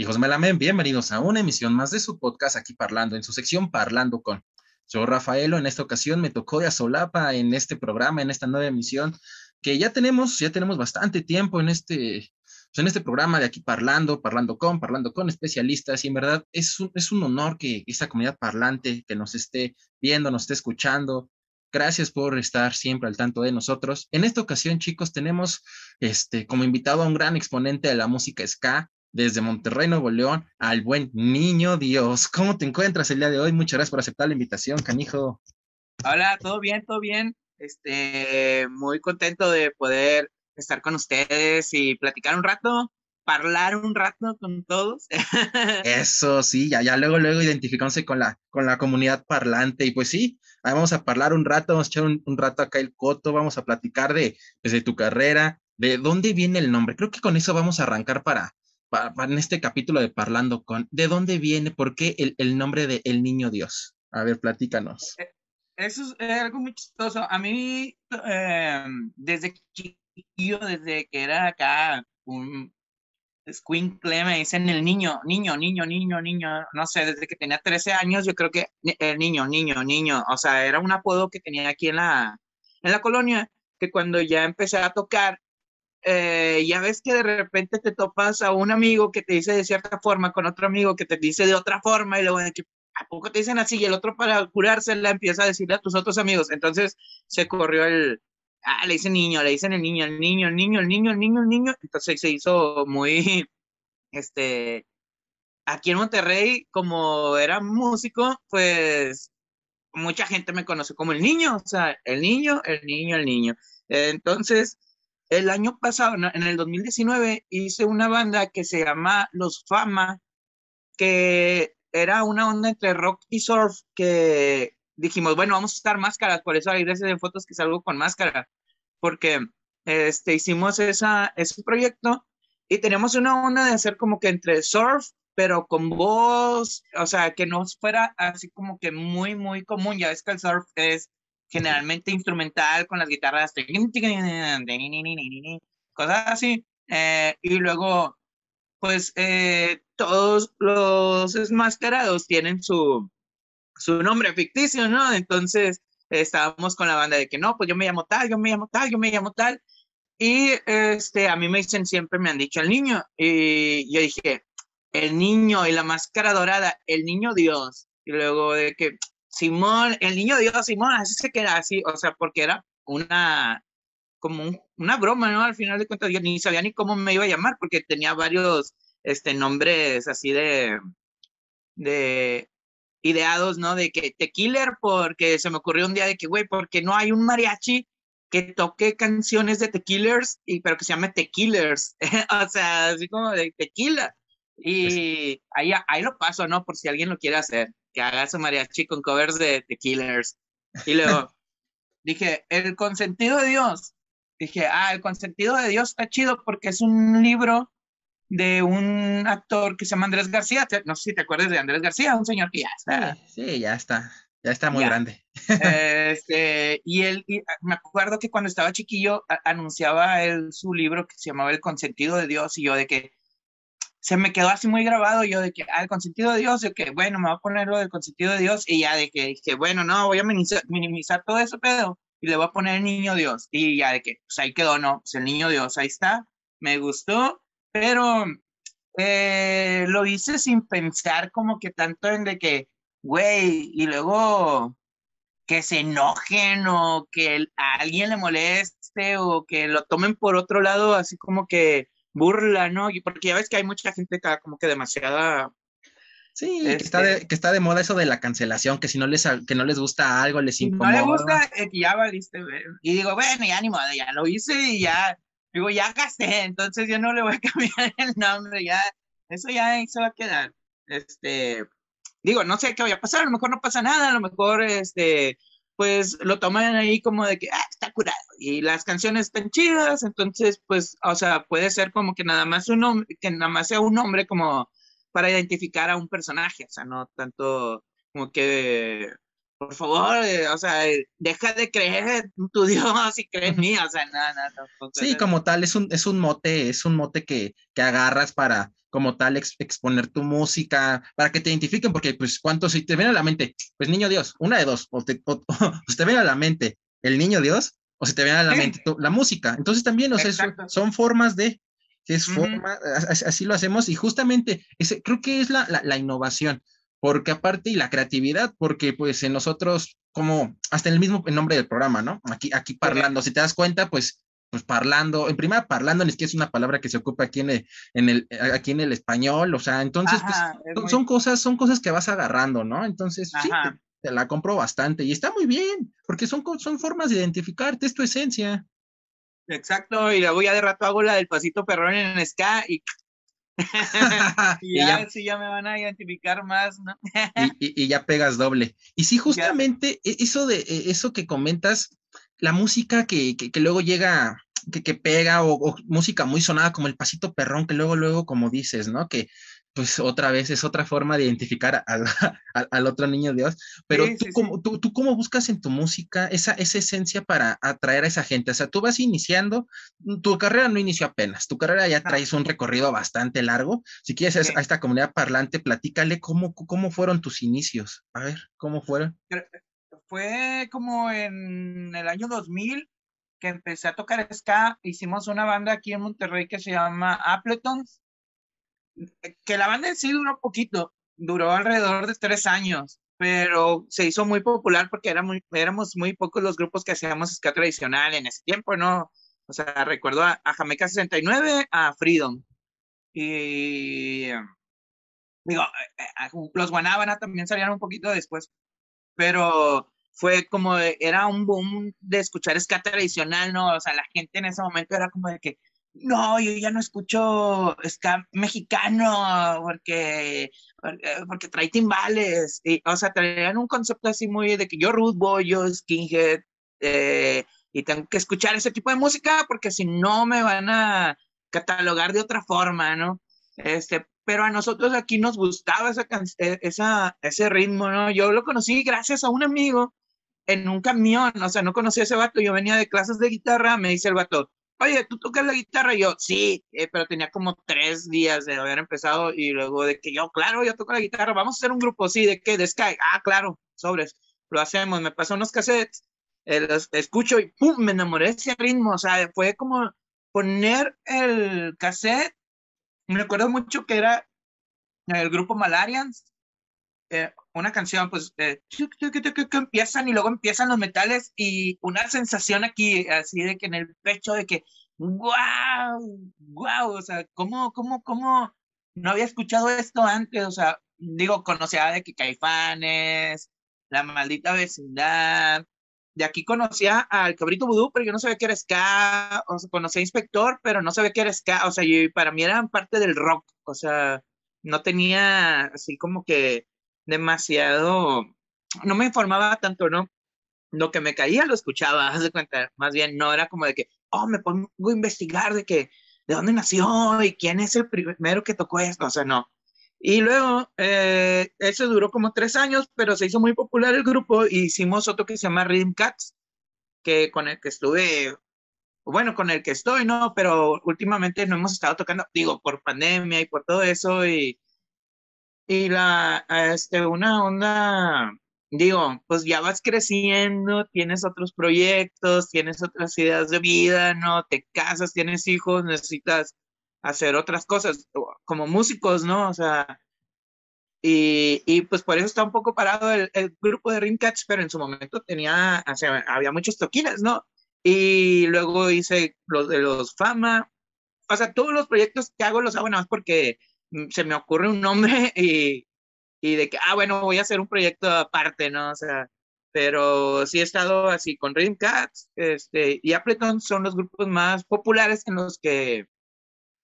Hijos Melamen, bienvenidos a una emisión más de su podcast aquí parlando, en su sección Parlando con. Yo, Rafaelo, en esta ocasión me tocó de a solapa en este programa, en esta nueva emisión, que ya tenemos, ya tenemos bastante tiempo en este, pues, en este programa de aquí parlando, parlando con, parlando con especialistas, y en verdad es un, es un honor que esta comunidad parlante que nos esté viendo, nos esté escuchando, Gracias por estar siempre al tanto de nosotros. En esta ocasión, chicos, tenemos este, como invitado a un gran exponente de la música ska desde Monterrey, Nuevo León, al buen niño Dios. ¿Cómo te encuentras el día de hoy? Muchas gracias por aceptar la invitación, canijo. Hola, todo bien, todo bien. Este, muy contento de poder estar con ustedes y platicar un rato hablar un rato con todos. Eso sí, ya, ya luego, luego identificándose con la, con la comunidad parlante. Y pues sí, vamos a hablar un rato, vamos a echar un, rato acá el coto, vamos a platicar de, desde tu carrera, de dónde viene el nombre. Creo que con eso vamos a arrancar para, en este capítulo de Parlando con, ¿de dónde viene, por qué el, el nombre de El Niño Dios? A ver, platícanos. Eh, eso es algo muy chistoso. A mí, eh, desde chiquillo, desde que era acá un, Squinkle me dicen el niño, niño, niño, niño, niño, no sé, desde que tenía 13 años, yo creo que el niño, niño, niño, o sea, era un apodo que tenía aquí en la, en la colonia, que cuando ya empecé a tocar, eh, ya ves que de repente te topas a un amigo que te dice de cierta forma, con otro amigo que te dice de otra forma, y luego que, ¿a poco te dicen así? Y el otro para curársela empieza a decirle a tus otros amigos. Entonces se corrió el, ah, le dicen niño, le dicen el niño, el niño, el niño, el niño, el niño, el niño. Entonces se hizo muy, este, aquí en Monterrey, como era músico, pues mucha gente me conoce como el niño, o sea, el niño, el niño, el niño. Entonces, el año pasado, en el 2019, hice una banda que se llama Los Fama, que era una onda entre rock y surf, que dijimos, bueno, vamos a estar máscaras, por eso hay veces en fotos que salgo con máscara, porque este, hicimos esa, ese proyecto y tenemos una onda de hacer como que entre surf, pero con voz, o sea, que no fuera así como que muy, muy común. Ya ves que el surf es generalmente instrumental con las guitarras, cosas así. Eh, y luego, pues eh, todos los enmascarados tienen su, su nombre ficticio, ¿no? Entonces estábamos con la banda de que no, pues yo me llamo tal, yo me llamo tal, yo me llamo tal. Y este, a mí me dicen siempre, me han dicho el niño. Y yo dije, el niño y la máscara dorada, el niño Dios. Y luego de que, Simón, el niño Dios, Simón, así se queda así, o sea, porque era una, como una broma, ¿no? Al final de cuentas yo ni sabía ni cómo me iba a llamar, porque tenía varios, este, nombres así de, de, ideados, ¿no? De que Tequiller, porque se me ocurrió un día de que, güey, porque no hay un mariachi que toque canciones de Tequilers, y, pero que se llame Tequilers, o sea, así como de tequila. Y ahí, ahí lo paso, ¿no? Por si alguien lo quiere hacer, que haga su mariachi con covers de Tequilers. Y luego dije, el consentido de Dios. Dije, ah, el consentido de Dios está chido porque es un libro de un actor que se llama Andrés García. No sé si te acuerdas de Andrés García, un señor que ya está. Sí, ya está. Ya está muy grande. Este, y él, ah, me acuerdo que cuando estaba chiquillo anunciaba él su libro que se llamaba El consentido de Dios y yo de que se me quedó así muy grabado yo de que, ah, el consentido de Dios, de que, bueno, me voy a poner lo del consentido de Dios y ya de que dije, bueno, no, voy a minimizar, minimizar todo eso, pedo, y le voy a poner el niño Dios. Y ya de que, pues ahí quedó, ¿no? Pues el niño Dios, ahí está, me gustó, pero eh, lo hice sin pensar como que tanto en de que, güey, y luego que se enojen o que a alguien le moleste o que lo tomen por otro lado, así como que burla, ¿no? Y porque ya ves que hay mucha gente que como que demasiada... Sí, que, está de, este que está de moda eso de la cancelación, que si no les, que no les gusta algo, les incomoda. No le gusta, eh, ya valiste, y digo, bueno, ya ni modo, ya lo hice y ya, digo, ya gasté, entonces yo no le voy a cambiar el nombre, ya, eso ya ahí se va a quedar. Este, digo, no sé qué vaya a pasar, a lo mejor no pasa nada, a lo mejor, este, pues lo toman ahí como de que, ah, está curado, y las canciones están chidas, entonces, pues, o sea, puede ser como que nada más un nombre, que nada más sea un nombre como para identificar a un personaje, o sea, no tanto como que por favor, eh, o sea, deja de creer en tu Dios y cree en mí, o sea, nada, nada. Sí, como tal, es un, es un mote, es un mote que, que agarras para, como tal, exponer tu música, para que te identifiquen, porque, pues, ¿cuántos, si te viene a la mente, pues, niño Dios, una de dos, o te, o, te viene a la mente el niño Dios, o si te viene a la mente la música. Entonces, también, o sea, son, formas de, es forma, así lo hacemos, y justamente, ese, creo que es la, la, la innovación porque aparte y la creatividad, porque pues en nosotros, como hasta en el mismo nombre del programa, ¿no? Aquí, aquí parlando, si te das cuenta, pues, pues parlando, en primera parlando ni siquiera es una palabra que se ocupa aquí en el, en el aquí en el español, o sea, entonces, pues, son, cosas, son cosas que vas agarrando, ¿no? Entonces, sí, te, la compro bastante y está muy bien, porque son, son formas de identificarte, es tu esencia. Exacto, y luego ya de rato hago la del pasito perrón en ska y y ya, sí, ya me van a identificar más, ¿no? y, ya pegas doble. Y sí, justamente e, eso de e, eso que comentas, la música que, que, luego llega, que, que pega, o, o, música muy sonada como el pasito perrón, que luego, luego, como dices, ¿no? Que, pues otra vez es otra forma de identificar al, al, otro niño Dios, pero tú, Cómo, tú, tú, cómo buscas en tu música esa, esa esencia para atraer a esa gente, o sea, tú vas iniciando, tu carrera no inició apenas, tu carrera ya traes un recorrido bastante largo, si quieres a esta comunidad parlante, platícale cómo, cómo fueron tus inicios, a ver, cómo fueron. Fue como en el año 2000 que empecé a tocar ska, hicimos una banda aquí en Monterrey que se llama Appletons, que la banda en sí duró poquito, duró alrededor de tres años, pero se hizo muy popular porque era muy, éramos muy pocos los grupos que hacíamos ska tradicional en ese tiempo, ¿no? O sea, recuerdo a, a Jamaica 69, a Freedom. Y digo, los Guanábana también salieron un poquito después, pero fue como, era un boom de escuchar ska tradicional, ¿no? O sea, la gente en ese momento era como de que, no, yo ya no escucho ska mexicano porque, porque, trae timbales. Y, o sea, traían un concepto así muy de que yo root boy, yo skinhead, eh, y tengo que escuchar ese tipo de música porque si no me van a catalogar de otra forma, ¿no? Este, pero a nosotros aquí nos gustaba esa, e, esa, ese ritmo, ¿no? Yo lo conocí gracias a un amigo en un camión, o sea, no conocía a ese vato, yo venía de clases de guitarra, me dice el vato, oye, ¿tú tocas la guitarra? Y yo, sí, eh, pero tenía como tres días de haber empezado y luego de que yo, claro, yo toco la guitarra, vamos a hacer un grupo, sí, ¿de qué? De Sky. Ah, claro, sobres, lo hacemos, me pasó unos cassettes, eh, los escucho y ¡pum! Me enamoré de ese ritmo, o sea, fue como poner el cassette, me acuerdo mucho que era el grupo Malarians, eh, una canción, pues, eh, empiezan y luego empiezan los metales y una sensación aquí, así de que en el pecho, de que, wow, wow, o sea, ¿cómo, cómo, cómo no había escuchado esto antes? O sea, digo, conocía de que Caifanes, La Maldita Vecindad, de aquí conocía al Cabrito Vudú, pero yo no sabía que era ska, o sea, conocía a Inspector, pero no sabía que era ska, o sea, yo, para mí eran parte del rock, o sea, no tenía así como que demasiado, no me informaba tanto, ¿no? Lo que me caía lo escuchaba, haz de cuenta, más bien no era como de que, oh, me pongo a investigar de que, de dónde nació y quién es el primero que tocó esto, o sea, no. Y luego, eh, eso duró como tres años, pero se hizo muy popular el grupo y hicimos otro que se llama Rhythm Cats, que con el que estuve, bueno, con el que estoy, ¿no? Pero últimamente no hemos estado tocando, digo, por pandemia y por todo eso, y y la, este, una onda, digo, pues ya vas creciendo, tienes otros proyectos, tienes otras ideas de vida, ¿no? Te casas, tienes hijos, necesitas hacer otras cosas, como músicos, ¿no? O sea, y, y pues por eso está un poco parado el, el grupo de Rimcats, pero en su momento tenía, o sea, había muchos toquines, ¿no? Y luego hice los de los Fama, o sea, todos los proyectos que hago los hago nada más porque se me ocurre un nombre y, y de que, ah, bueno, voy a hacer un proyecto aparte, ¿no? O sea, pero sí he estado así con Rhythm Cats este, y Appleton son los grupos más populares en los que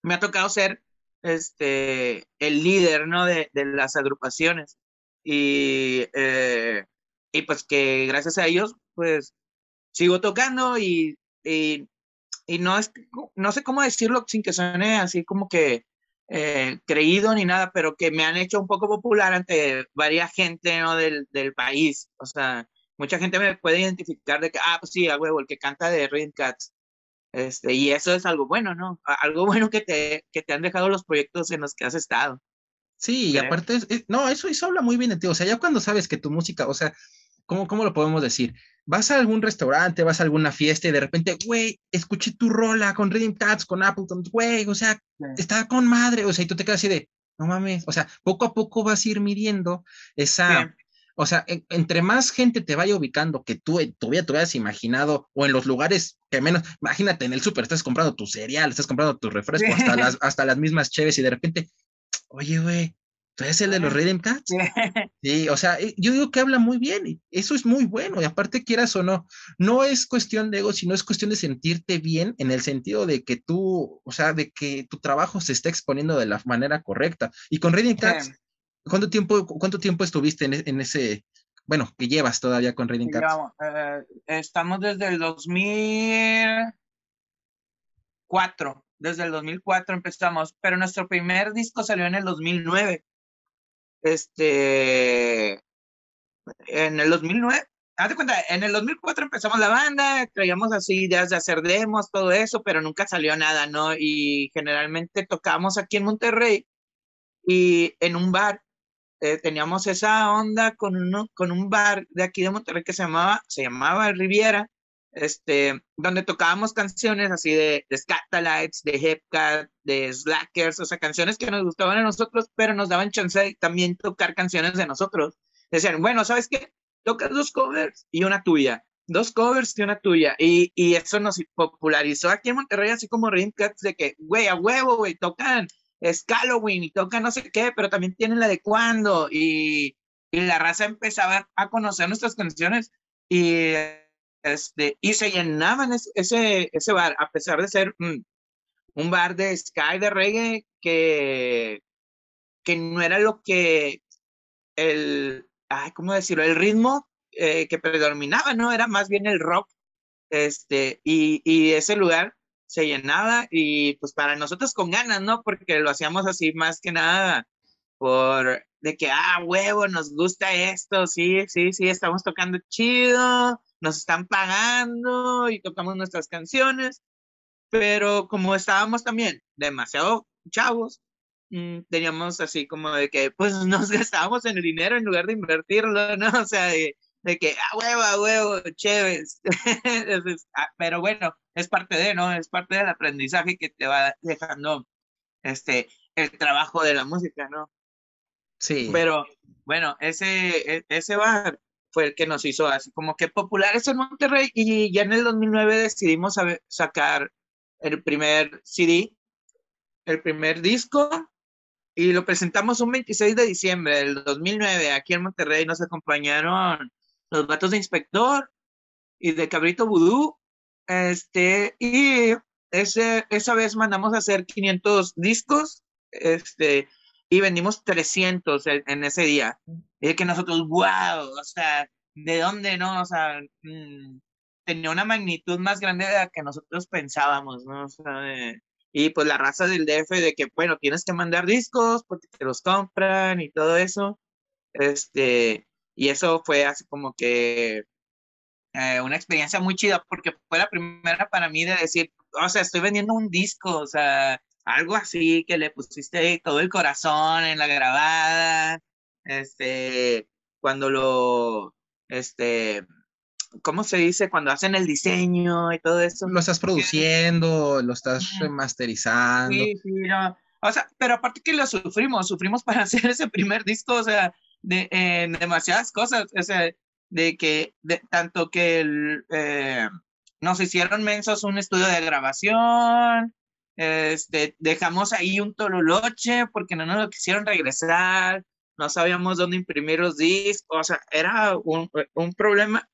me ha tocado ser este, el líder, ¿no? De, de las agrupaciones. Y, eh, y pues que gracias a ellos, pues sigo tocando y, y, y no, es, no sé cómo decirlo sin que suene así como que eh, creído ni nada, pero que me han hecho un poco popular ante varias gente ¿no? del, del país. O sea, mucha gente me puede identificar de que, ah, pues sí, a huevo, el que canta de Rhythm Cats. Este, y eso es algo bueno, ¿no? Algo bueno que te, que te han dejado los proyectos en los que has estado. Sí, y aparte, no, eso, eso habla muy bien de ti. O sea, ya cuando sabes que tu música, o sea, ¿cómo, cómo lo podemos decir? Vas a algún restaurante, vas a alguna fiesta y de repente, güey, escuché tu rola con Rhythm Cats, con Appleton, güey, o sea, está con madre, o sea, y tú te quedas así de, no mames, o sea, poco a poco vas a ir midiendo esa, o sea, entre más gente te vaya ubicando que tú todavía te hubieras imaginado, o en los lugares que menos, imagínate, en el súper estás comprando tu cereal, estás comprando tu refresco, hasta, las, hasta las mismas cheves, y de repente, oye, güey, ¿tú eres el de los Rhythm Cats? Sí, o sea, yo digo que habla muy bien, y eso es muy bueno, y aparte quieras o no, no es cuestión de ego, sino es cuestión de sentirte bien en el sentido de que tú, o sea, de que tu trabajo se está exponiendo de la manera correcta. Y con Rhythm Cats, ¿Cuánto tiempo, cuánto tiempo estuviste en, e, ese, bueno, que llevas todavía con Reading Cats? Eh, estamos desde el 2004, desde el 2004 empezamos, pero nuestro primer disco salió en el 2009. Este, en el 2009, hazte cuenta, en el 2004 empezamos la banda, traíamos así ideas de hacer demos, todo eso, pero nunca salió nada, ¿no? Y generalmente tocamos aquí en Monterrey y en un bar eh, teníamos esa onda con, uno, con un bar de aquí de Monterrey que se llamaba, se llamaba Riviera, este, donde tocábamos canciones así de, de Scatalites, de Hepcat, de Slackers, o sea, canciones que nos gustaban a nosotros, pero nos daban chance de también tocar canciones de nosotros. Decían, bueno, ¿sabes qué? Tocas dos covers y una tuya, dos covers y una tuya, y, y eso nos popularizó aquí en Monterrey, así como Cats, de que, güey, a huevo, güey, tocan es Halloween y toca no sé qué, pero también tienen la de cuándo y, y la raza empezaba a conocer nuestras canciones y, este, y se llenaban ese, ese bar, a pesar de ser un bar de sky, de reggae, que, que no era lo que el, ay, ¿cómo decirlo? El ritmo eh, que predominaba, ¿no? Era más bien el rock, este, y, y ese lugar se llenaba y pues para nosotros con ganas, ¿no? Porque lo hacíamos así más que nada por de que, ah, huevo, nos gusta esto, sí, sí, sí, estamos tocando chido, nos están pagando y tocamos nuestras canciones, pero como estábamos también demasiado chavos, mm, teníamos así como de que, pues nos gastábamos en el dinero en lugar de invertirlo, ¿no? O sea, de, de que, ah, huevo, a huevo, chéves. Ah, pero bueno, es parte de, ¿no? Es parte del aprendizaje que te va dejando este, el trabajo de la música, ¿no? Sí. Pero bueno, ese, e, ese bar fue el que nos hizo así como que populares en Monterrey y ya en el 2009 decidimos sacar el primer CD, el primer disco y lo presentamos un 26 de diciembre del 2009 aquí en Monterrey. Nos acompañaron los vatos de Inspector y de Cabrito Vudú. Este, y ese, esa vez mandamos a hacer 500 discos, este, y vendimos 300 en, ese día. Y que nosotros, wow, o sea, ¿de dónde no? O sea, mm, tenía una magnitud más grande de la que nosotros pensábamos, ¿no? O sea, y pues la raza del DF de que, bueno, tienes que mandar discos porque te los compran y todo eso. Este, y eso fue así como que eh, una experiencia muy chida porque fue la primera para mí de decir, o sea, estoy vendiendo un disco, o sea, algo así que le pusiste todo el corazón en la grabada, este, cuando lo, este, ¿cómo se dice? Cuando hacen el diseño y todo eso. Lo estás produciendo, lo estás remasterizando. Sí, sí, no. O sea, pero aparte que lo sufrimos, sufrimos para hacer ese primer disco, o sea, de, en demasiadas cosas, o sea, de que de, tanto que el, eh, nos hicieron mensos un estudio de grabación, este, dejamos ahí un tololoche porque no nos lo quisieron regresar, no sabíamos dónde imprimir los discos, o sea, era un, un problema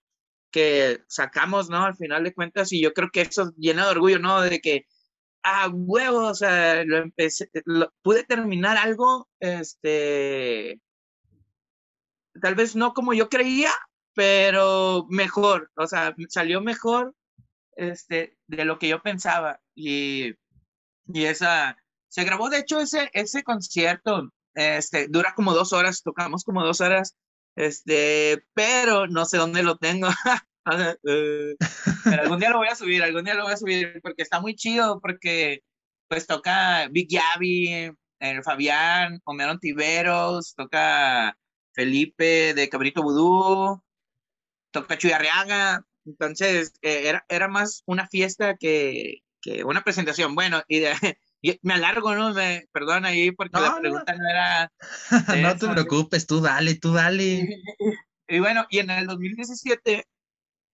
que sacamos, ¿no? Al final de cuentas, y yo creo que eso llena de orgullo, ¿no? De que, ah, huevo, o sea, lo empecé, lo, pude terminar algo, este, tal vez no como yo creía, pero mejor, o sea, salió mejor este, de lo que yo pensaba. Y, y esa, se grabó, de hecho, ese, ese concierto, este, dura como dos horas, tocamos como dos horas, este, pero no sé dónde lo tengo. Eh, pero algún día lo voy a subir, algún día lo voy a subir, porque está muy chido, porque pues toca Big Yavi, el Fabián, Homero Tiveros, toca Felipe de Cabrito Vudú, toca Chuy Arriaga, entonces eh, era, era más una fiesta que, que una presentación. Bueno, y, de, me alargo, ¿no? Me, perdón ahí porque la pregunta no, era... no te preocupes, tú dale, tú dale. y bueno, y en el 2017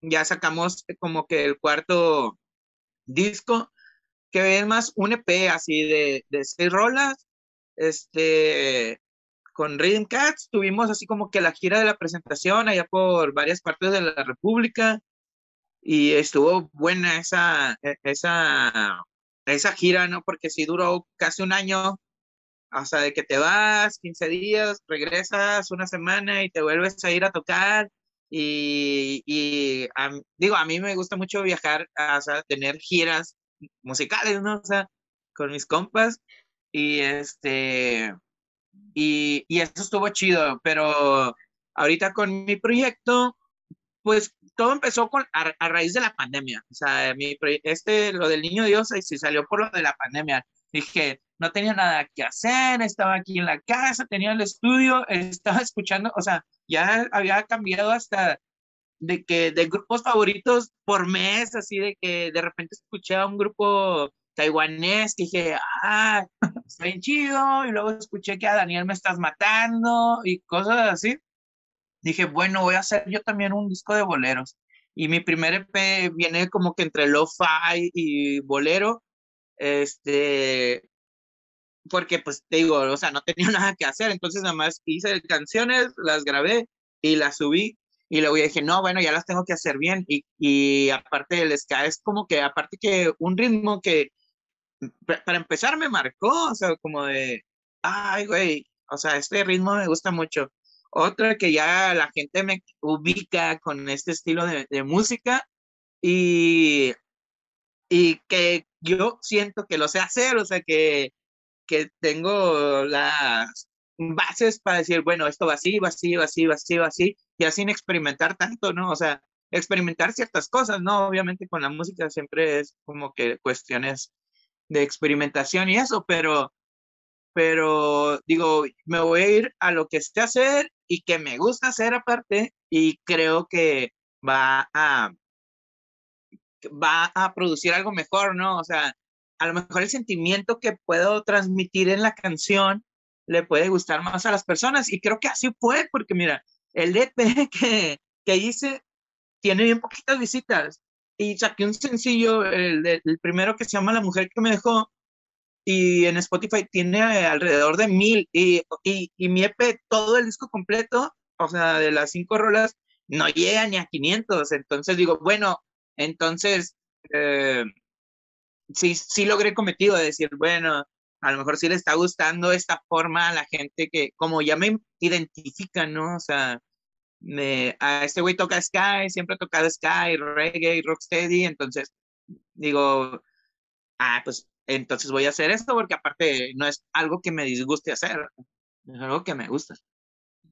ya sacamos como que el cuarto disco, que es más un EP así de, de seis rolas, este, con Rhythm Cats tuvimos así como que la gira de la presentación allá por varias partes de la República y estuvo buena esa, e, esa, esa gira, ¿no? Porque sí duró casi un año, hasta de que te vas, 15 días, regresas una semana y te vuelves a ir a tocar. Y, digo, a mí me gusta mucho viajar, o sea, tener giras musicales, ¿no? O sea, con mis compas. Y este, y, y eso estuvo chido, pero ahorita con mi proyecto, pues todo empezó con, a, raíz de la pandemia. O sea, mi, este, lo del niño Dios, sí salió por lo de la pandemia. Dije, no tenía nada que hacer, estaba aquí en la casa, tenía el estudio, estaba escuchando, o sea, ya había cambiado hasta de que de grupos favoritos por mes, así de que de repente escuché a un grupo taiwanés que dije, ah, está bien chido, y luego escuché que a Daniel me estás matando y cosas así. Dije, bueno, voy a hacer yo también un disco de boleros. Y mi primer EP viene como que entre lo-fi y bolero, este, porque pues te digo, o sea, no tenía nada que hacer, entonces nada más hice canciones, las grabé y las subí y luego dije, no, bueno, ya las tengo que hacer bien y, y aparte el ska es como que, aparte que un ritmo que para empezar me marcó, o sea, como de, ay, güey, o sea, este ritmo me gusta mucho. Otra que ya la gente me ubica con este estilo de, música y, y que yo siento que lo sé hacer, o sea, que, que tengo las bases para decir, bueno, esto va así, va así, va así, va así, va así, y sin experimentar tanto, ¿no? O sea, experimentar ciertas cosas, ¿no? Obviamente con la música siempre es como que cuestiones de experimentación y eso, pero, pero digo, me voy a ir a lo que sé hacer y que me gusta hacer aparte y creo que va a, va a producir algo mejor, ¿no? O sea, a lo mejor el sentimiento que puedo transmitir en la canción le puede gustar más a las personas y creo que así fue, porque mira, el EP que, que hice tiene bien poquitas visitas y saqué un sencillo, el, el, primero que se llama La mujer que me dejó, y en Spotify tiene alrededor de mil, y, y, mi EP, todo el disco completo, o sea, de las cinco rolas, no llega ni a 500, entonces digo, bueno, entonces, eh, sí, sí logré cometido de decir, bueno, a lo mejor sí le está gustando esta forma a la gente que, como ya me identifican, ¿no? O sea, me, a este güey toca Sky, siempre ha tocado Sky, reggae, rocksteady, entonces digo, ah, pues entonces voy a hacer esto porque aparte no es algo que me disguste hacer, es algo que me gusta.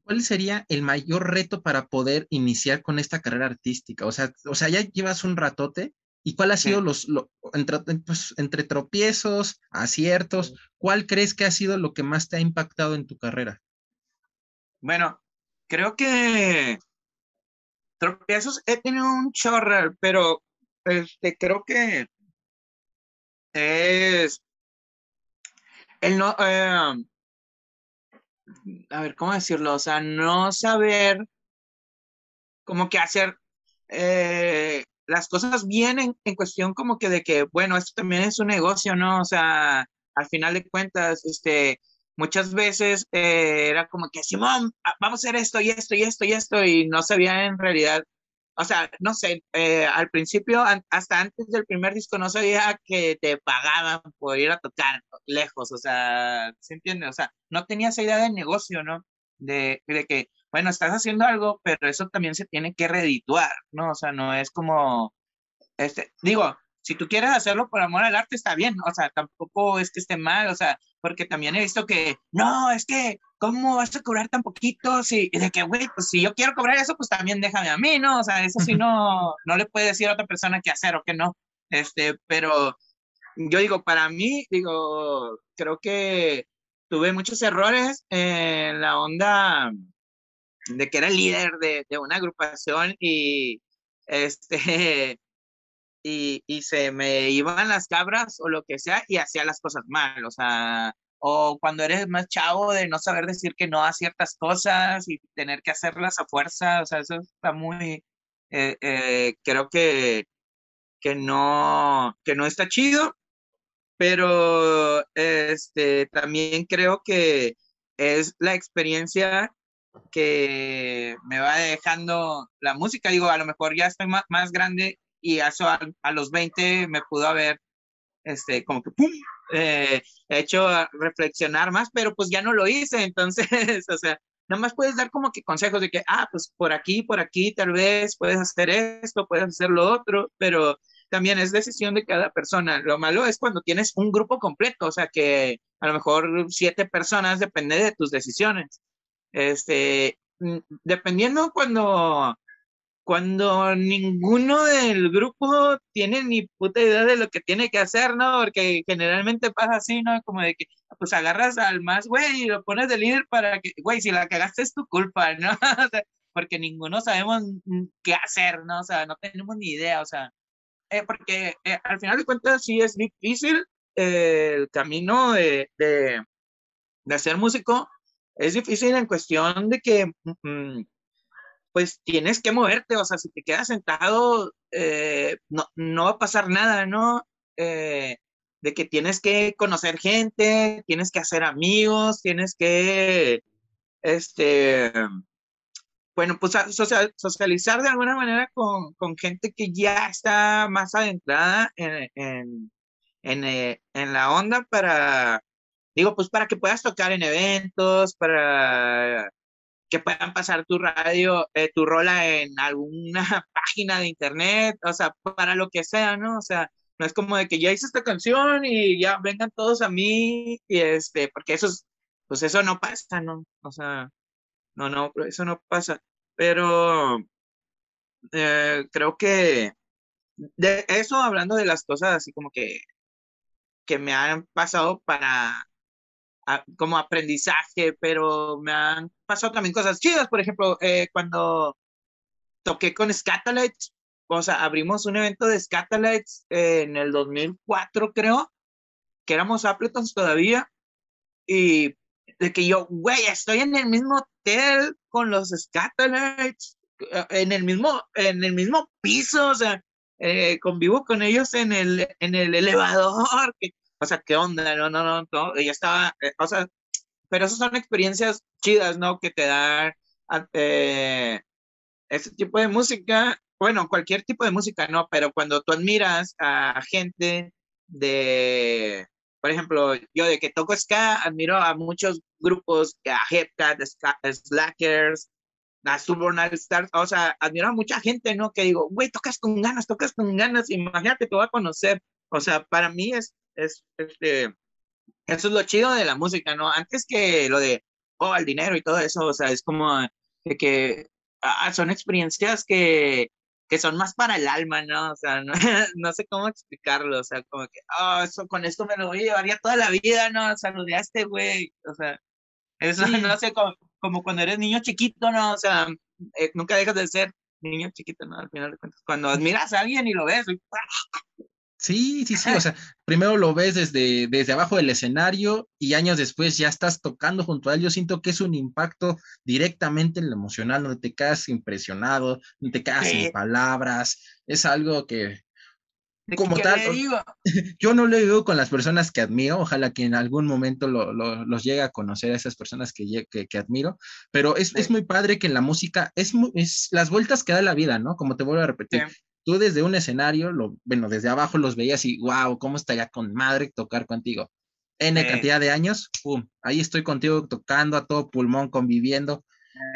¿Cuál sería el mayor reto para poder iniciar con esta carrera artística? O sea, o sea ya llevas un ratote. ¿Y cuál ha sido los, entre, pues, entre tropiezos, aciertos, cuál crees que ha sido lo que más te ha impactado en tu carrera? Bueno, creo que tropiezos he tenido un chorro, pero este, creo que es el no, eh, a ver, ¿cómo decirlo? O sea, no saber como que hacer eh, las cosas bien en, en, cuestión como que de que, bueno, esto también es un negocio, ¿no? O sea, al final de cuentas, este, muchas veces eh, era como que, Simón, vamos a hacer esto y esto y esto y esto, y no sabía en realidad, o sea, no sé, eh, al principio, hasta antes del primer disco, no sabía que te pagaban por ir a tocar lejos, o sea, ¿se entiende? O sea, no tenía esa idea de negocio, ¿no? De, de que, bueno, estás haciendo algo, pero eso también se tiene que redituar, ¿no? O sea, no es como, este, digo, si tú quieres hacerlo por amor al arte, está bien, o sea, tampoco es que esté mal, o sea, porque también he visto que, no, es que, ¿cómo vas a cobrar tan poquito? Si, de que, güey, pues si yo quiero cobrar eso, pues también déjame a mí, ¿no? O sea, eso sí no, no le puede decir a otra persona qué hacer o qué no, este, pero yo digo, para mí, digo, creo que tuve muchos errores en la onda de que era líder de, de una agrupación y este y, y, se me iban las cabras o lo que sea y hacía las cosas mal, o sea, o cuando eres más chavo de no saber decir que no a ciertas cosas y tener que hacerlas a fuerza, o sea, eso está muy, eh, eh, creo que, que no, que no está chido pero este, también creo que es la experiencia que me va dejando la música. Digo, a lo mejor ya estoy más, más grande y eso a, los 20 me pudo haber, este, como que, ¡pum!, eh, hecho reflexionar más, pero pues ya no lo hice. Entonces, o sea, nada más puedes dar como que consejos de que, ah, pues por aquí, por aquí, tal vez puedes hacer esto, puedes hacer lo otro, pero también es decisión de cada persona. Lo malo es cuando tienes un grupo completo, o sea que a lo mejor siete personas depende de tus decisiones. Este, mm, dependiendo cuando, cuando ninguno del grupo tiene ni puta idea de lo que tiene que hacer, ¿no? Porque generalmente pasa así, ¿no? Como de que, pues agarras al más, güey, y lo pones de líder para que, güey, si la cagaste es tu culpa, ¿no? porque ninguno sabemos qué hacer, ¿no? O sea, no tenemos ni idea, o sea, eh, porque eh, al final de cuentas sí es difícil eh, el camino de, de, de, ser músico, es difícil en cuestión de que mm, pues tienes que moverte, o sea, si te quedas sentado, no, no va a pasar nada, ¿no? de que tienes que conocer gente, tienes que hacer amigos, tienes que, este, bueno, pues socializar de alguna manera con, con, gente que ya está más adentrada en, en, en, eh, en, la onda para, digo, pues para que puedas tocar en eventos, para que puedan pasar tu radio, eh, tu rola en alguna página de internet, o sea, para lo que sea, ¿no? O sea, no es como de que ya hice esta canción y ya vengan todos a mí, y este, porque eso es, pues eso no pasa, ¿no? O sea, no, no, eso no pasa. Pero eh, creo que de eso, hablando de las cosas así como que, que me han pasado para como aprendizaje, pero me han pasado también cosas chidas. Por ejemplo, eh, cuando toqué con Scatalites, o sea, abrimos un evento de Scatalites en el 2004, creo, que éramos Appletons todavía, y de que yo, güey, estoy en el mismo hotel con los Scatolites, eh, en el mismo, en el mismo piso, o sea, eh, convivo con ellos en el, en el elevador, que, o sea, ¿qué onda? No, no, no, no, ella estaba, eh, o sea, pero esas son experiencias chidas, ¿no? Que te dan eh, ese tipo de música, bueno, cualquier tipo de música, ¿no? Pero cuando tú admiras a gente de, por ejemplo, yo de que toco ska, admiro a muchos grupos, a Hepcat, Slackers, a Subornal Stars, o sea, admiro a mucha gente, ¿no? Que digo, güey, tocas con ganas, tocas con ganas, imagínate, te voy a conocer. O sea, para mí es, es, este, eso es lo chido de la música, ¿no? Antes que lo de, oh, el dinero y todo eso, o sea, es como de que ah, son experiencias que que son más para el alma, ¿no? O sea, no, no sé cómo explicarlo, o sea, como que, oh, eso, con esto me lo voy a llevar ya toda la vida, ¿no? Saludé a este güey, o sea, eso no sé, como, como, cuando eres niño chiquito, ¿no? O sea, eh, nunca dejas de ser niño chiquito, ¿no? Al final de cuentas, cuando admiras a alguien y lo ves, y, Sí, sí, sí, o sea, primero lo ves desde, desde abajo del escenario y años después ya estás tocando junto a él. Yo siento que es un impacto directamente en lo emocional, donde te quedas impresionado, no te quedas sin palabras, es algo que, como tal, yo no lo digo con las personas que admiro, ojalá que en algún momento lo, lo, los llegue a conocer a esas personas que, que, que admiro, pero es, es, muy padre que en la música es, es las vueltas que da la vida, ¿no? Como te vuelvo a repetir, tú desde un escenario, lo, bueno, desde abajo los veías y, wow, ¿cómo estaría con madre tocar contigo? N cantidad de años, pum, ahí estoy contigo tocando a todo pulmón, conviviendo.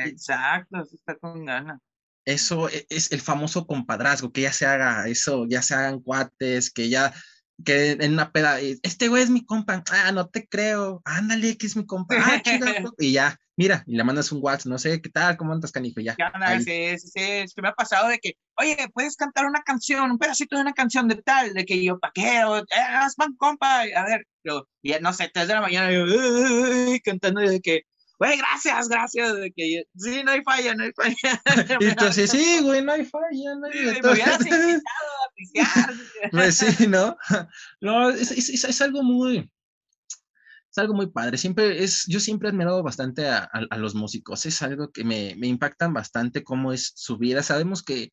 Exacto, eso está con ganas. eso e, es el famoso compadrazgo, que ya se haga eso, ya se hagan cuates, que ya que en una peda, este güey es mi compa, ah, no te creo, ándale, que es mi compa, ah, y ya, mira, y le mandas un WhatsApp, no sé, ¿qué tal? ¿Cómo andas, canijo? Ya. ya sí, sí, sí, es que me ha pasado de que, oye, ¿puedes cantar una canción, un pedacito de una canción de tal? De que yo, ¿pa' qué? O, eh, man, compa, a ver, pero, ya no sé, tres de la mañana, yo, cantando de que, güey, gracias, gracias, de que sí, no hay falla, no hay falla. y entonces, sí, güey, no hay falla, no hay de todo. pues sí, ¿no? No, es, es, es, algo muy, es algo muy padre. Siempre es, yo siempre he admirado bastante a, a, los músicos. Es algo que me, me, impactan bastante cómo es su vida. Sabemos que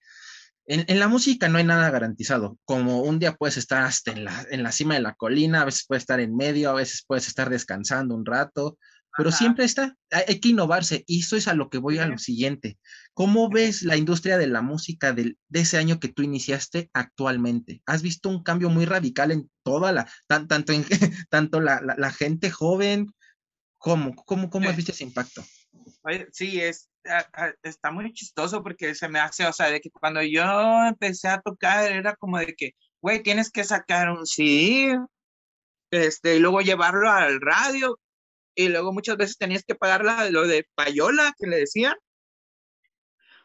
en, en, la música no hay nada garantizado. Como un día puedes estar hasta en la, en la cima de la colina, a veces puedes estar en medio, a veces puedes estar descansando un rato pero siempre está, hay, que innovarse y eso es a lo que voy a lo siguiente. ¿Cómo ves la industria de la música de ese año que tú iniciaste actualmente? ¿Has visto un cambio muy radical en toda la, tanto, en, tanto la, la, gente joven, ¿cómo, cómo, cómo has visto ese impacto? Sí, es, está muy chistoso porque se me hace, o sea, de que cuando yo empecé a tocar era como de que, güey, tienes que sacar un CD, este, y luego llevarlo al radio y luego muchas veces tenías que pagar lo de payola que le decían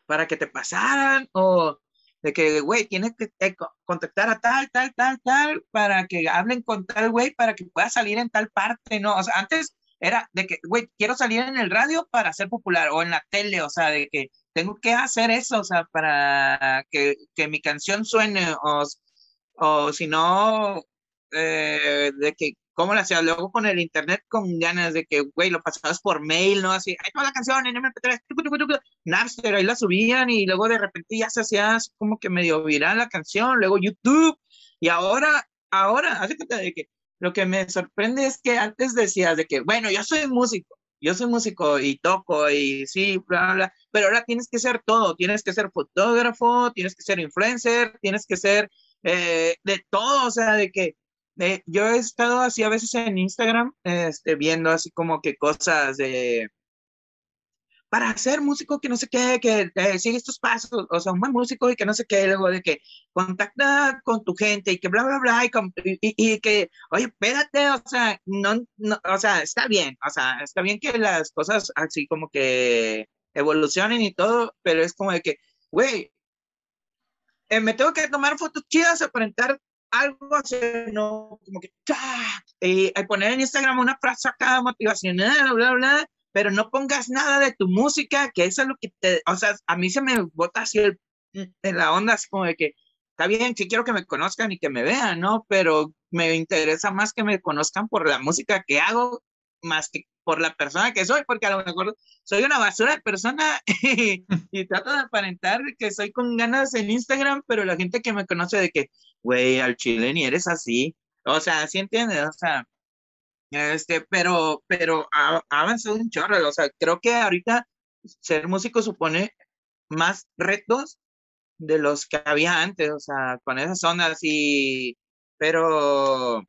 para que te pasaran o de que, güey, tienes que eh, contactar a tal, tal, tal, tal, para que hablen con tal, güey, para que pueda salir en tal parte, ¿no? O sea, antes era de que, güey, quiero salir en el radio para ser popular o en la tele, o sea, de que tengo que hacer eso, o sea, para que, que mi canción suene o, o si no, eh, de que cómo la hacías luego con el internet con ganas de que, güey, lo pasabas por mail, ¿no? Así, ahí toda la canción en MP3, Napster, ahí la subían y luego de repente ya se hacía como que medio viral la canción, luego YouTube, y ahora, ahora, hace cuenta de que lo que me sorprende es que antes decías de que, bueno, yo soy músico, yo soy músico y toco y sí, bla, bla, pero ahora tienes que ser todo, tienes que ser fotógrafo, tienes que ser influencer, tienes que ser eh, de todo, o sea, de que eh, yo he estado así a veces en Instagram, este, viendo así como que cosas de para ser músico que no sé qué, que eh, sigue estos pasos, o sea, un buen músico y que no sé qué, luego de que contacta con tu gente y que bla, bla, bla, y, que, oye, espérate, o sea, no, no, o sea, está bien, o sea, está bien que las cosas así como que evolucionen y todo, pero es como de que, güey, eh, me tengo que tomar fotos chidas, aparentar algo así, ¿no? Como que, y, poner en Instagram una frase acá motivacional, bla, bla, pero no pongas nada de tu música, que eso es lo que te, o sea, a mí se me bota así el, en la onda, así como de que, está bien, que quiero que me conozcan y que me vean, ¿no? Pero me interesa más que me conozcan por la música que hago, más que por la persona que soy, porque a lo mejor soy una basura de persona y, trato de aparentar que soy con ganas en Instagram, pero la gente que me conoce de que, güey, al chile ni eres así. O sea, ¿sí entiendes? O sea, este, pero, pero ha, avanzado un chorro. O sea, creo que ahorita ser músico supone más retos de los que había antes, o sea, con esas ondas y, pero,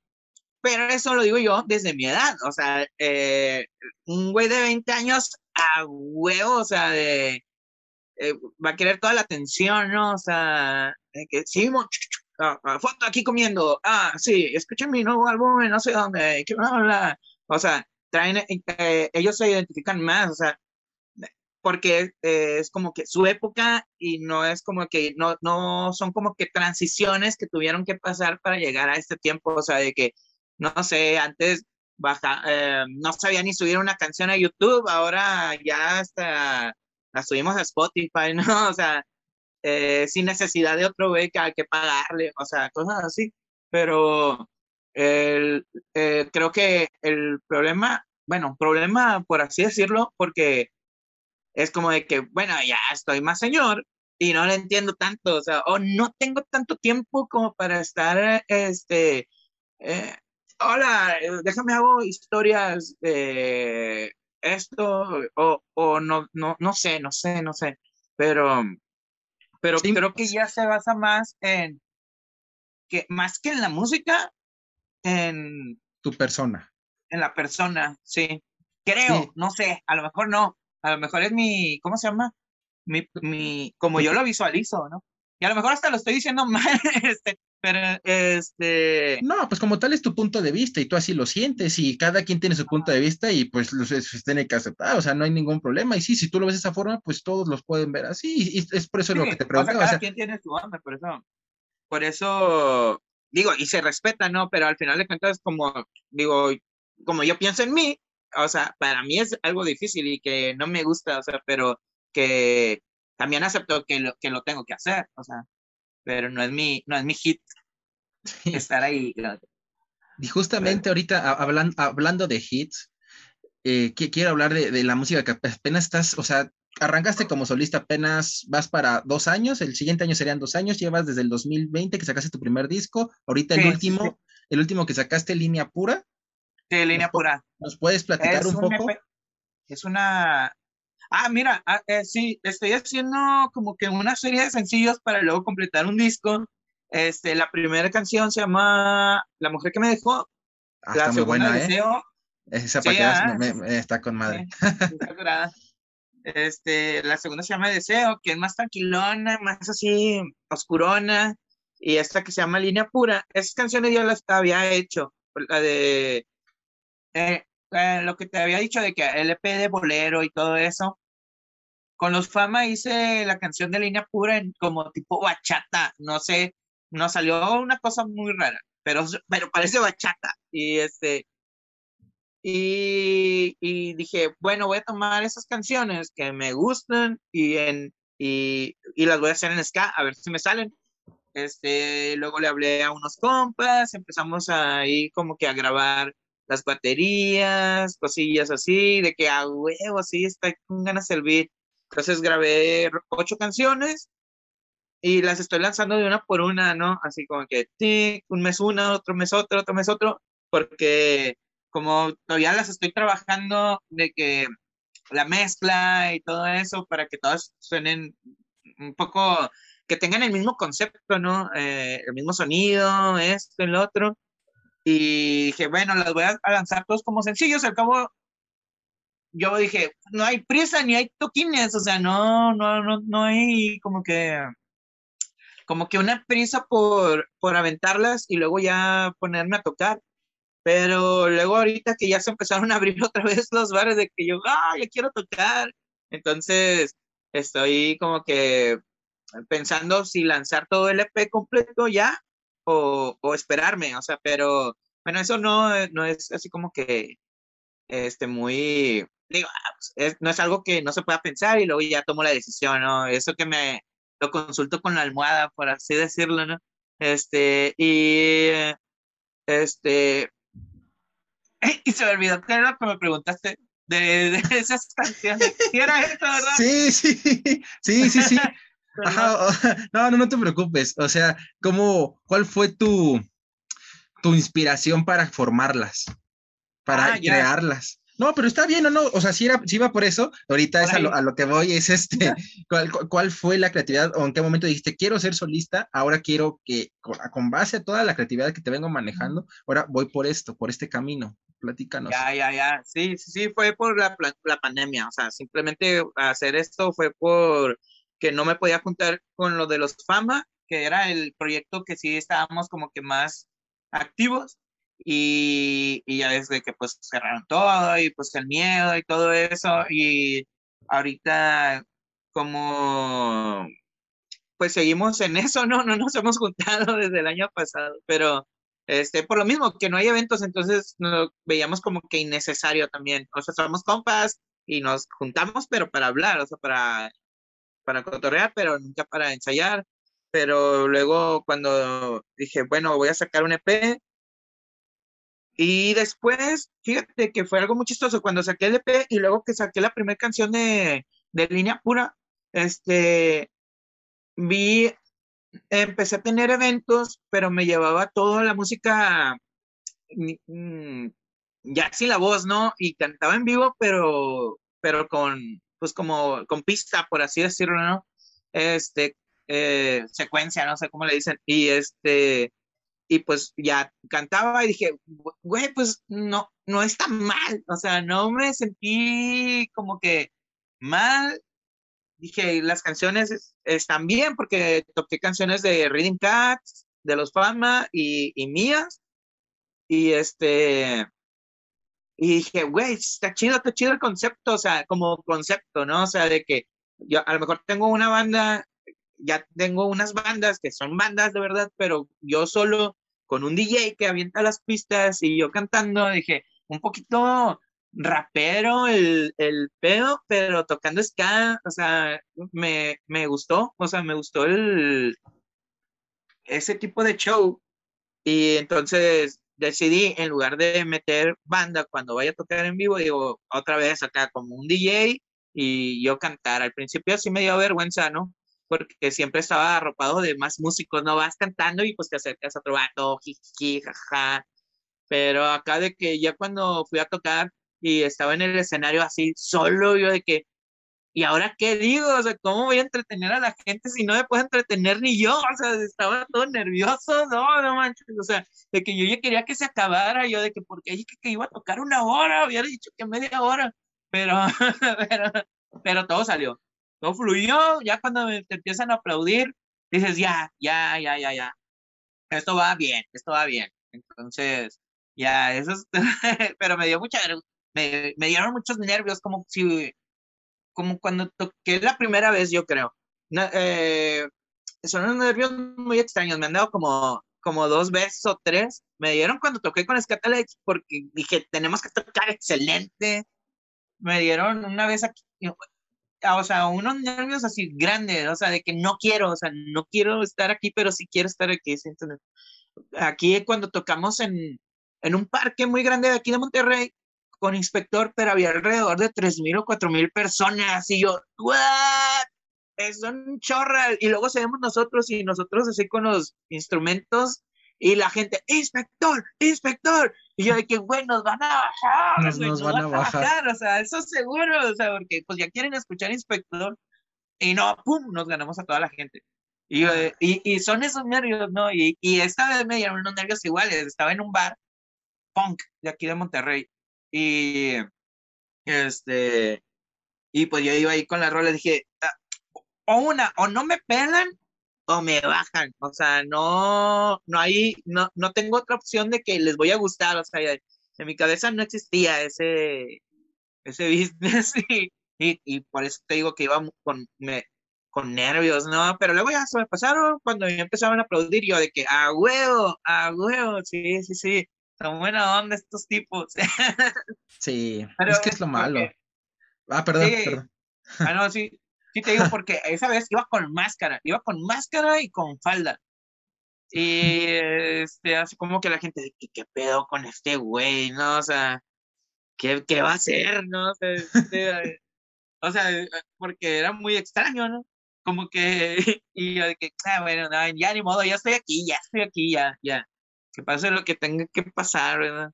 pero eso lo digo yo desde mi edad, o sea, eh, un güey de 20 años a huevo, o sea, de, eh, va a querer toda la atención, ¿no? O sea, que sí, ah, ah, foto aquí comiendo, ah, sí, escuchen mi nuevo álbum, no sé dónde, que bla, O sea, traen, eh, ellos se identifican más, o sea, porque es como que su época y no es como que, no, no son como que transiciones que tuvieron que pasar para llegar a este tiempo, o sea, de que no sé, antes baja, eh, no sabía ni subir una canción a YouTube, ahora ya hasta la subimos a Spotify, ¿no? O sea, eh, sin necesidad de otro beca que pagarle, o sea, cosas así. Pero el, eh, creo que el problema, bueno, problema por así decirlo, porque es como de que, bueno, ya estoy más señor y no le entiendo tanto, o sea, o no tengo tanto tiempo como para estar, este, hola, eh, déjame hago historias de esto, o, o no, no, no sé, no sé, no sé, pero, pero creo que ya se basa más en, que más que en la música, en tu persona. En la persona, sí. Creo, no sé, a lo mejor no, a lo mejor es mi, ¿cómo se llama? mi, mi, como yo lo visualizo, ¿no? Y a lo mejor hasta lo estoy diciendo mal, este, pero este... No, pues como tal es tu punto de vista y tú así lo sientes y cada quien tiene su punto de vista y pues los tiene que aceptar, o sea, no hay ningún problema. Y sí, si tú lo ves de esa forma, pues todos los pueden ver así y es por eso lo que te pregunto. O sea, cada quien tiene su onda, por eso, por eso, digo, y se respeta, ¿no? Pero al final de cuentas, como, digo, como yo pienso en mí, o sea, para mí es algo difícil y que no me gusta, o sea, pero que también acepto que lo, que lo tengo que hacer, o sea, pero no es mi, no es mi hit estar ahí. Y justamente ahorita hablando, hablando de hits, eh, quiero hablar de, de, la música que apenas estás, o sea, arrancaste como solista apenas, vas para dos años, el siguiente año serían dos años, llevas desde el 2020 que sacaste tu primer disco, ahorita el último, el último que sacaste, Línea Pura. Sí, Línea Pura. ¿Nos puedes platicar un, poco? es una, Ah, mira, ah, eh, sí, estoy haciendo como que una serie de sencillos para luego completar un disco. Este, la primera canción se llama La mujer que me dejó. Ah, la está muy buena, ¿eh? Deseo. Esa para que está con madre. este, la segunda se llama Deseo, que es más tranquilona, más así oscurona. Y esta que se llama Línea Pura. Esas canciones yo las había hecho. La de eh, eh, lo que te había dicho de que LP de bolero y todo eso, con los Fama hice la canción de línea pura en como tipo bachata, no sé, nos salió una cosa muy rara, pero, pero parece bachata. Y este, y, y, dije, bueno, voy a tomar esas canciones que me gustan y, en, y, y, las voy a hacer en ska, a ver si me salen. Este, luego le hablé a unos compas, empezamos ahí como que a grabar las baterías, cosillas así, de que a huevo, sí, está con ganas de servir. Entonces grabé ocho canciones y las estoy lanzando de una por una, ¿no? Así como que, tic, un mes una, otro mes otro, otro mes otro, porque como todavía las estoy trabajando de que la mezcla y todo eso para que todas suenen un poco, que tengan el mismo concepto, ¿no? Eh, el mismo sonido, esto, el otro. Y dije, bueno, las voy a lanzar todos como sencillos, al cabo yo dije, no hay prisa ni hay toquines, o sea, no, no, no, no hay como que, como que una prisa por, por aventarlas y luego ya ponerme a tocar. Pero luego ahorita que ya se empezaron a abrir otra vez los bares de que yo, ah, ya quiero tocar. Entonces, estoy como que pensando si lanzar todo el EP completo ya o, o esperarme, o sea, pero bueno, eso no, no es así como que este, muy, digo, ah, pues, no es algo que no se pueda pensar y luego ya tomo la decisión, ¿no? Eso que me lo consulto con la almohada, por así decirlo, ¿no? Este, y, este, y se me olvidó que era lo que me preguntaste de, de esas canciones. ¿Sí era esto, verdad? Sí, sí, sí, sí, sí. no, no, no te preocupes. O sea, ¿cómo, cuál fue tu, tu inspiración para formarlas? Para ah, crearlas. No, pero está bien, ¿o no? O sea, si, era, si iba por eso, ahorita es a lo, que voy, es este, ¿cuál, ¿cuál, fue la creatividad o en qué momento dijiste, quiero ser solista, ahora quiero que, con, base a toda la creatividad que te vengo manejando, ahora voy por esto, por este camino, platícanos. Ya, ya, ya, sí, sí, sí, fue por la, la pandemia, o sea, simplemente hacer esto fue por que no me podía juntar con lo de los Fama, que era el proyecto que sí estábamos como que más activos, y, y, ya desde que pues cerraron todo y pues el miedo y todo eso y ahorita como pues seguimos en eso, no, no nos hemos juntado desde el año pasado, pero este, por lo mismo que no hay eventos, entonces nos veíamos como que innecesario también, o sea, somos compas y nos juntamos, pero para hablar, o sea, para, para cotorrear, pero nunca para ensayar, pero luego cuando dije, bueno, voy a sacar un EP, y después, fíjate que fue algo muy chistoso cuando saqué el EP y luego que saqué la primera canción de, de línea pura, este, vi, empecé a tener eventos, pero me llevaba toda la música, mm, ya sin la voz, ¿no? Y cantaba en vivo, pero, pero con, pues como, con pista, por así decirlo, ¿no? Este, eh, secuencia, no sé cómo le dicen, y este, y pues ya cantaba y dije, güey, pues no, no está mal, o sea, no me sentí como que mal dije, las canciones están bien porque toqué canciones de Reading Cats, de los Fama y, y mías. Y este, y dije, güey, está chido, está chido el concepto, o sea, como concepto, ¿no? O sea, de que yo a lo mejor tengo una banda, ya tengo unas bandas que son bandas de verdad, pero yo solo con un DJ que avienta las pistas y yo cantando, dije, un poquito rapero el, el pedo, pero tocando ska, o sea, me, me gustó, o sea, me gustó el, ese tipo de show. Y entonces decidí, en lugar de meter banda cuando vaya a tocar en vivo, digo, otra vez acá como un DJ y yo cantar. Al principio sí me dio vergüenza, ¿no? Porque siempre estaba arropado de más músicos, ¿no? Vas cantando y pues te acercas a otro vato, jiji, jaja. Pero acá de que ya cuando fui a tocar y estaba en el escenario así solo, yo de que, ¿y ahora qué digo? O sea, ¿cómo voy a entretener a la gente si no me puedo entretener ni yo? O sea, estaba todo nervioso, no, no manches, o sea, de que yo ya quería que se acabara, yo de que porque dije que iba a tocar una hora, hubiera dicho que media hora, pero, pero, pero todo salió, todo fluyó, ya cuando te empiezan a aplaudir, dices, ya, ya, ya, ya, ya, esto va bien, esto va bien, entonces, ya, eso es, pero me dio mucha, me, me dieron muchos nervios, como si como cuando toqué la primera vez, yo creo. Eh, son unos nervios muy extraños. Me han dado como, como dos veces o tres. Me dieron cuando toqué con Scatalex porque dije, tenemos que tocar excelente. Me dieron una vez aquí, o sea, unos nervios así grandes, o sea, de que no quiero, o sea, no quiero estar aquí, pero sí quiero estar aquí. Entonces, aquí cuando tocamos en, en un parque muy grande de aquí de Monterrey, con inspector, pero había alrededor de 3.000 o 4.000 personas. Y yo, ¿what? Es un chorra. Y luego seguimos nosotros y nosotros así con los instrumentos y la gente, inspector, inspector. Y yo de que, güey, nos van a bajar. Nos, van, a bajar. O sea, eso seguro. O sea, porque pues ya quieren escuchar inspector. Y no, pum, nos ganamos a toda la gente. Y, y, y son esos nervios, ¿no? Y, y esta vez me dieron unos nervios iguales. Estaba en un bar punk de aquí de Monterrey. Y este, y pues yo iba ahí con la rola, dije, ah, o una, o no me pelan o me bajan, o sea, no, no hay, no, no tengo otra opción de que les voy a gustar, o sea, en mi cabeza no existía ese, ese business y, y, por eso te digo que iba con, me, con nervios, ¿no? Pero luego ya se me pasaron cuando me empezaban a aplaudir yo de que, a huevo, a huevo, sí, sí, sí, son buena onda estos tipos. sí, es que es lo malo. ah, perdón, perdón. Ah, no, sí, sí te digo porque esa vez iba con máscara, iba con máscara y con falda. Y este, así como que la gente, ¿qué, qué pedo con este güey? ¿No? O sea, ¿qué, qué va a hacer? ¿No? O sea, este, o sea, porque era muy extraño, ¿no? Como que, y yo de que, ah, bueno, ya ni modo, ya estoy aquí, ya estoy aquí, ya, ya que pase lo que tenga que pasar, ¿verdad?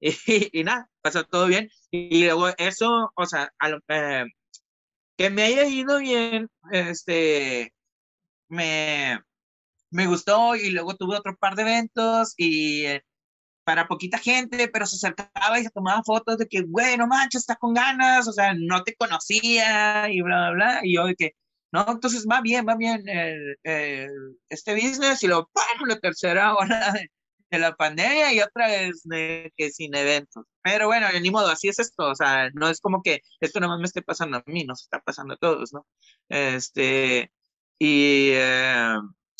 Y, nada, pasó todo bien. Y, luego eso, o sea, eh, que me haya ido bien, este, me, me gustó y luego tuve otro par de eventos y eh, para poquita gente, pero se acercaba y se tomaba fotos de que, güey, no manches, está con ganas, o sea, no te conocía y bla, bla, bla. Y yo de que, no, entonces va bien, va bien este business y luego, ¡pum! La tercera hora de la pandemia y otra vez de que sin eventos. Pero bueno, ni modo, así es esto, o sea, no es como que esto más me esté pasando a mí, nos está pasando a todos, ¿no? Este, y, eh,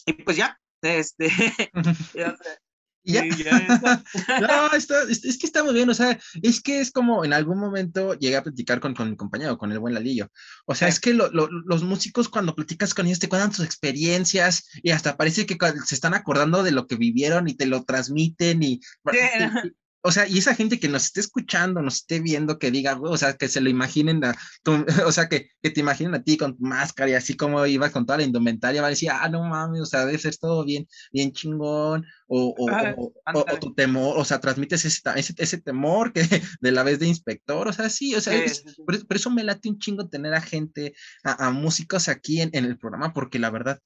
y pues ya, este, ya. no, está, es, que está muy bien, o sea, es que es como en algún momento llegué a platicar con, con mi compañero, con el buen Lalillo. O sea, es que los músicos cuando platicas con ellos te cuentan sus experiencias y hasta parece que se están acordando de lo que vivieron y te lo transmiten y, o sea, y esa gente que nos esté escuchando, nos esté viendo, que diga, o sea, que se lo imaginen, a, o sea, que, que, te imaginen a ti con tu máscara y así como ibas con toda la indumentaria, va a decir, ah, no mames, o sea, debe ser todo bien, bien chingón, o, o, o, tu temor, o sea, transmites ese, ese, ese, temor que de la vez de inspector, o sea, sí, o sea, por, eso me late un chingo tener a gente, a, a músicos aquí en, en, el programa, porque la verdad,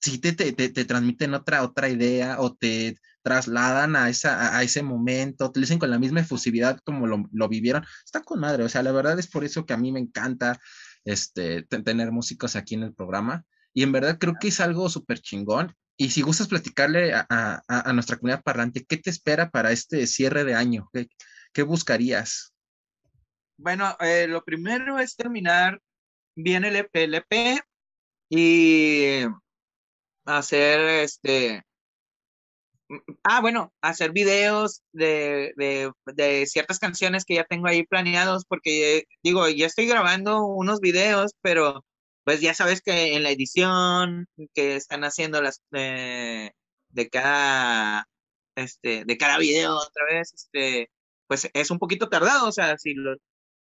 sí te, te, te, te transmiten otra, otra idea o te trasladan a, esa, a, ese momento, te dicen con la misma efusividad como lo, lo, vivieron, está con madre, o sea, la verdad es por eso que a mí me encanta este, tener músicos aquí en el programa. Y en verdad creo que es algo súper chingón. Y si gustas platicarle a, nuestra comunidad parlante, ¿qué te espera para este cierre de año? ¿Qué, buscarías? Bueno, eh, lo primero es terminar bien el EP, e y hacer este Ah, bueno, hacer videos de, de, ciertas canciones que ya tengo ahí planeados, porque digo, ya estoy grabando unos videos, pero pues ya sabes que en la edición que están haciendo las de cada este de cada video otra vez, este, pues es un poquito tardado, o sea, si los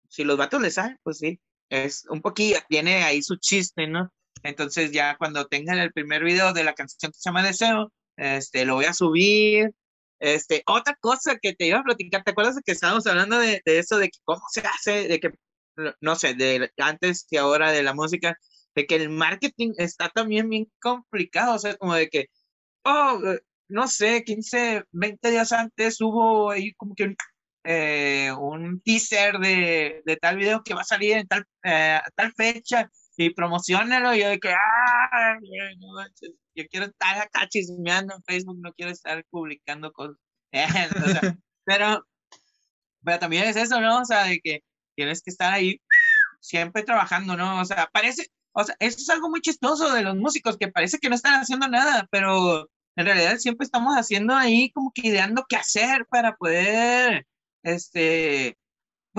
si los vatos les salen, pues sí, es un poquito, tiene ahí su chiste, ¿no? Entonces ya cuando tengan el primer video de la canción que se llama Deseo, este, lo voy a subir. Este, otra cosa que te iba a platicar, ¿te acuerdas de que estábamos hablando de, eso, de cómo se hace, de que, no sé, de antes y ahora de la música, de que el marketing está también bien complicado, o sea, como de que, oh, no sé, 15, 20 días antes hubo ahí como que un, eh, un teaser de, de, tal video que va a salir en tal, eh, tal fecha y promocionalo y yo de que, ah, yo quiero estar acá chismeando en Facebook, no quiero estar publicando cosas. pero, pero también es eso, ¿no? O sea, de que tienes que estar ahí siempre trabajando, ¿no? O sea, parece, o sea, eso es algo muy chistoso de los músicos, que parece que no están haciendo nada, pero en realidad siempre estamos haciendo ahí como que ideando qué hacer para poder, este,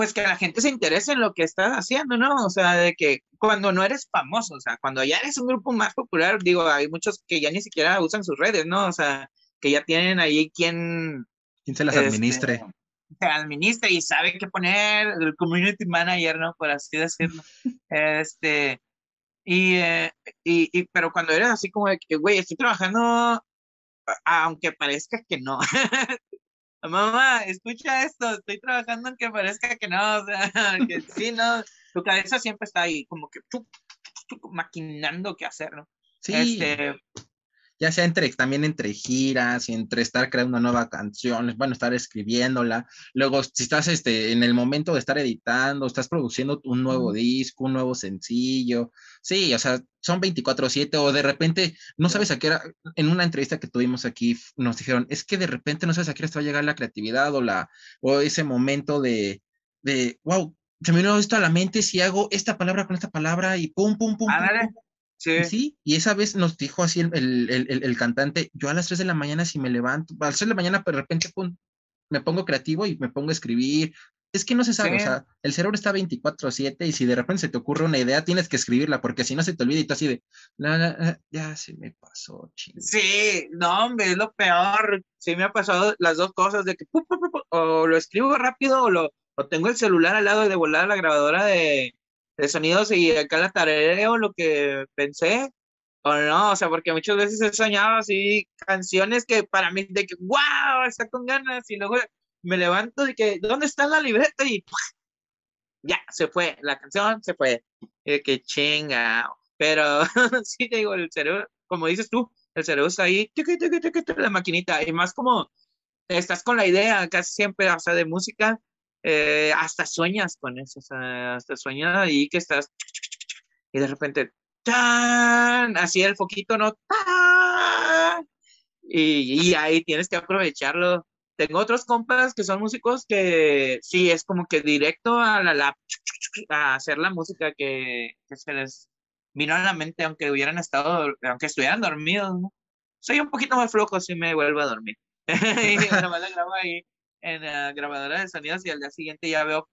pues que la gente se interese en lo que estás haciendo, ¿no? O sea, de que cuando no eres famoso, o sea, cuando ya eres un grupo más popular, digo, hay muchos que ya ni siquiera usan sus redes, ¿no? O sea, que ya tienen ahí quien... Quien se las este, administre. se administra y sabe qué poner, el community manager, ¿no? Por así decirlo. este, y, eh, y, y, pero cuando eres así como de que, güey, estoy trabajando, aunque parezca que no, mamá, escucha esto, estoy trabajando en que parezca que no, o sea, que sí, no, tu cabeza siempre está ahí, como que maquinando qué hacer, ¿no? Sí. Este, ya sea entre, también entre giras y entre estar creando una nueva canción, bueno, estar escribiéndola, luego si estás este, en el momento de estar editando, estás produciendo un nuevo disco, un nuevo sencillo, sí, o sea, son 24/7 o de repente no sabes a qué era, en una entrevista que tuvimos aquí nos dijeron, es que de repente no sabes a qué hora va a llegar la creatividad o, la, o ese momento de, de, wow, se me vino esto a la mente si hago esta palabra con esta palabra y pum, pum, pum. pum, pum Sí. y esa vez nos dijo así el, el, el, cantante, yo a las 3 de la mañana si me levanto, a las 3 de la mañana pues, de repente me pongo creativo y me pongo a escribir. Es que no se sabe, o sea, el cerebro está 24/7 y si de repente se te ocurre una idea, tienes que escribirla, porque si no se te olvida y tú así de, ya se me pasó, ching. Sí, no, hombre, es lo peor. Sí me ha pasado las dos cosas, de que o lo escribo rápido o lo o tengo el celular al lado de volar la grabadora de, de sonidos y acá la tareo lo que pensé, o no, o sea, porque muchas veces he soñado así canciones que para mí, de que, wow, está con ganas, y luego me levanto y que, ¿dónde está la libreta? Y ya, se fue, la canción se fue, y que chinga, pero sí te digo, el cerebro, como dices tú, el cerebro está ahí, la maquinita, y más como estás con la idea casi siempre, o sea, de música, eh, hasta sueñas con eso, hasta sueñas ahí que estás y de repente, ¡tan! Así el foquito, ¿no? Y, ahí tienes que aprovecharlo. Tengo otros compas que son músicos que sí, es como que directo a la lap, a hacer la música que, se les vino a la mente, aunque hubieran estado, aunque estuvieran dormidos, ¿no? Soy un poquito más flojo si me vuelvo a dormir. la en la grabadora de sonidos y al día siguiente ya veo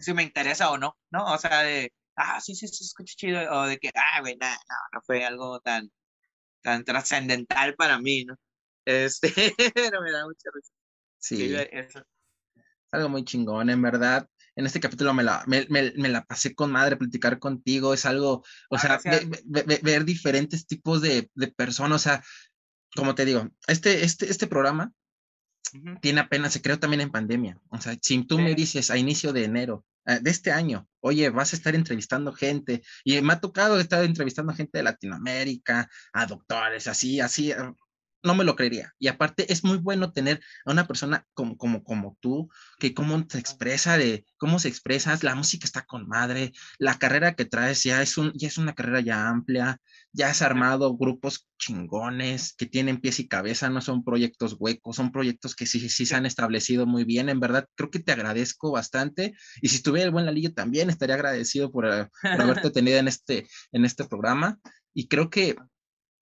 si me interesa o no, ¿no? O sea, de, ah, sí, sí, sí, escucha chido, o de que, ah, güey, no, no fue algo tan, tan trascendental para mí, ¿no? Este, pero me da mucha risa. Sí. Eso. Algo muy chingón, en verdad. En este capítulo me la, me, me, me la pasé con madre, platicar contigo, es algo, o ah, sea, ver diferentes tipos de, de personas, o sea, como te digo, este, este, este programa tiene apenas, se creó también en pandemia. O sea, si tú me dices a inicio de enero eh, de este año, oye, vas a estar entrevistando gente, y me ha tocado estar entrevistando gente de Latinoamérica, a doctores, así, así. No me lo creería. Y aparte es muy bueno tener a una persona como, como, como tú, que cómo se expresa, de cómo se expresa, la música está con madre, la carrera que traes ya es, un, ya es una carrera ya amplia, ya has armado grupos chingones, que tienen pies y cabeza, no son proyectos huecos, son proyectos que sí, sí se han establecido muy bien, en verdad, creo que te agradezco bastante. Y si estuviera el buen Lalillo también estaría agradecido por, eh, por haberte tenido en este, en este programa. Y creo que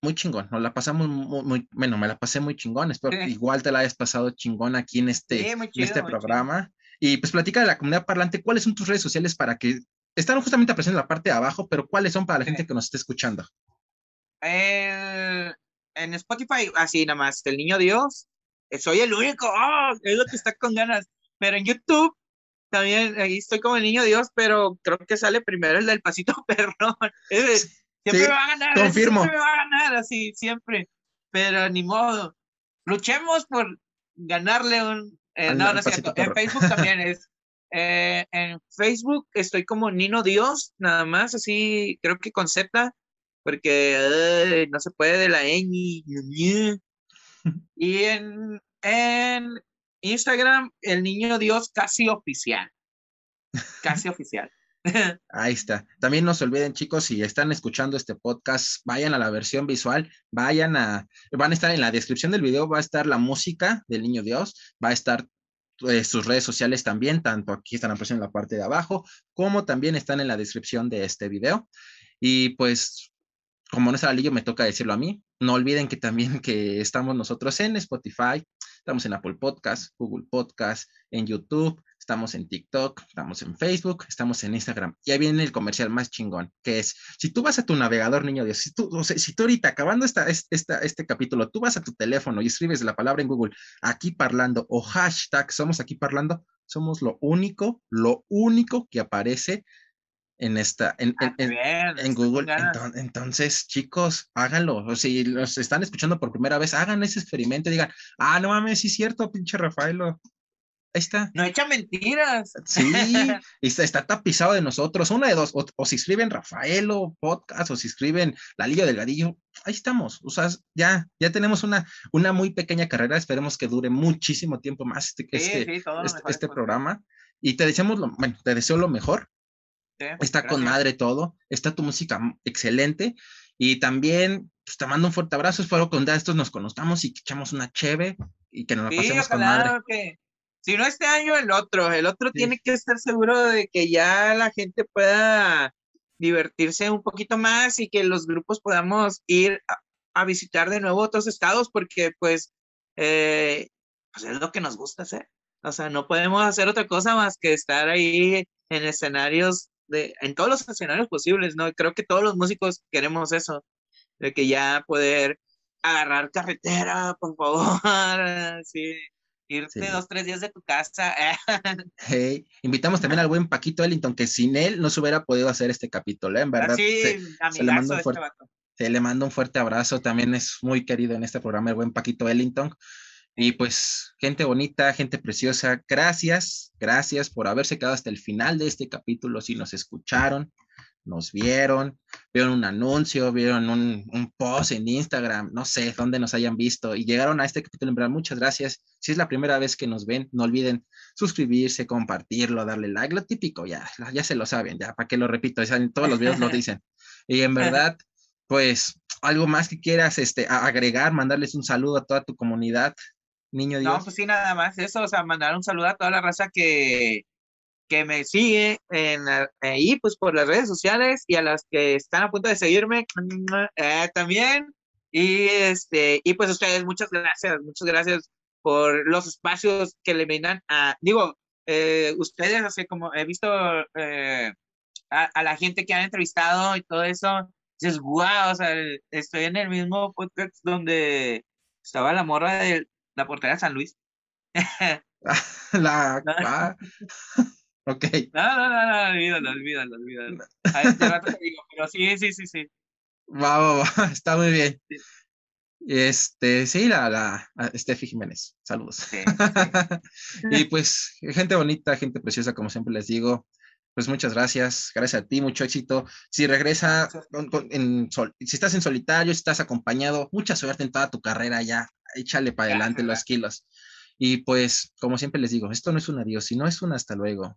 muy chingón, nos la pasamos muy, bueno, me la pasé muy chingón, espero que igual te la hayas pasado chingón aquí en este, en este programa. Y pues platica de la comunidad parlante, ¿cuáles son tus redes sociales para que, están justamente apareciendo en la parte de abajo, pero cuáles son para la gente que nos esté escuchando? en Spotify, así nada más, El Niño Dios, eh, soy el único, ¡oh! es lo que está con ganas, pero en YouTube también, ahí estoy como el Niño Dios, pero creo que sale primero el del pasito perrón. Siempre va a ganar. Confirmo. Siempre va a ganar, así, siempre. Pero ni modo. Luchemos por ganarle un. Eh, no, no es cierto. En Facebook también es. Eh, en Facebook estoy como Nino Dios, nada más, así, creo que con Z, porque no se puede de la ñ. Y en, en Instagram, el niño Dios casi oficial. Casi oficial. Ahí está. También no se olviden, chicos, si están escuchando este podcast, vayan a la versión visual, vayan a, van a estar en la descripción del video, va a estar la música del Niño Dios, va a estar eh, sus redes sociales también, tanto aquí están apareciendo en la parte de abajo, como también están en la descripción de este video. Y pues, como no está Lillo, me toca decirlo a mí. No olviden que también que estamos nosotros en Spotify, estamos en Apple Podcast, Google Podcast, en YouTube, estamos en TikTok, estamos en Facebook, estamos en Instagram. Y ahí viene el comercial más chingón, que es, si tú vas a tu navegador, niño Dios, si tú, si tú ahorita acabando esta, esta, este capítulo, tú vas a tu teléfono y escribes la palabra en Google, aquí parlando o hashtag somos aquí parlando, somos lo único, lo único que aparece en esta, en, en, Google. Entonces, chicos, háganlo. O si los están escuchando por primera vez, hagan ese experimento y digan, ah, no mames, sí es cierto, pinche Rafaelo. Ahí está. No echa mentiras. Sí, está, está, tapizado de nosotros. Una de dos, o, si escriben Rafaelo Podcast, o si escriben La Liga del Gadillo, ahí estamos. O sea, ya, ya tenemos una, una muy pequeña carrera. Esperemos que dure muchísimo tiempo más este, este, este, este programa. Y te deseamos lo, bueno, te deseo lo mejor. está con madre todo. Está tu música excelente. Y también pues, te mando un fuerte abrazo. Espero que un día estos nos conozcamos y que echamos una cheve y que nos la pasemos con madre. Que si no este año, el otro. El otro tiene que estar seguro de que ya la gente pueda divertirse un poquito más y que los grupos podamos ir a, visitar de nuevo otros estados porque pues, eh, pues, es lo que nos gusta hacer. O sea, no podemos hacer otra cosa más que estar ahí en escenarios, de, en todos los escenarios posibles, ¿no? Creo que todos los músicos queremos eso, de que ya poder agarrar carretera, por favor, sí, irte dos, tres días de tu casa. hey, invitamos también al buen Paquito Ellington, que sin él no se hubiera podido hacer este capítulo, ¿eh? en verdad. Sí, se, le mando un fuerte, se le mando un fuerte abrazo, también es muy querido en este programa el buen Paquito Ellington. Y pues, gente bonita, gente preciosa, gracias, gracias por haberse quedado hasta el final de este capítulo, si nos escucharon, nos vieron, vieron un anuncio, vieron un, post en Instagram, no sé dónde nos hayan visto y llegaron a este capítulo. En verdad, muchas gracias. Si es la primera vez que nos ven, no olviden suscribirse, compartirlo, darle like, lo típico, ya, ya se lo saben, ya, para que lo repito, en todos los videos lo dicen. Y en verdad, pues, algo más que quieras este, agregar, mandarles un saludo a toda tu comunidad, niño Dios. No, pues sí, nada más eso, o sea, mandar un saludo a toda la raza que, que me sigue en, ahí, pues por las redes sociales y a las que están a punto de seguirme eh, también. Y, este, y pues ustedes, muchas gracias, muchas gracias por los espacios que le brindan a, digo, eh, ustedes, así como he visto eh, a, la gente que han entrevistado y todo eso, dices, wow, o sea, estoy en el mismo podcast donde estaba la morra de la portería de San Luis. la, Ok. No, no, no, no, olvídalo, olvídalo, olvídalo. A este rato te digo, pero sí, sí, sí, sí. Va, va, va, está muy bien. Este, sí, la, la, Steffi Jiménez, saludos. Sí, sí. y pues, gente bonita, gente preciosa, como siempre les digo, pues muchas gracias, gracias a ti, mucho éxito. Si regresa, en si estás en solitario, si estás acompañado, mucha suerte en toda tu carrera ya, échale para adelante los kilos. Y pues, como siempre les digo, esto no es un adiós, sino es un hasta luego.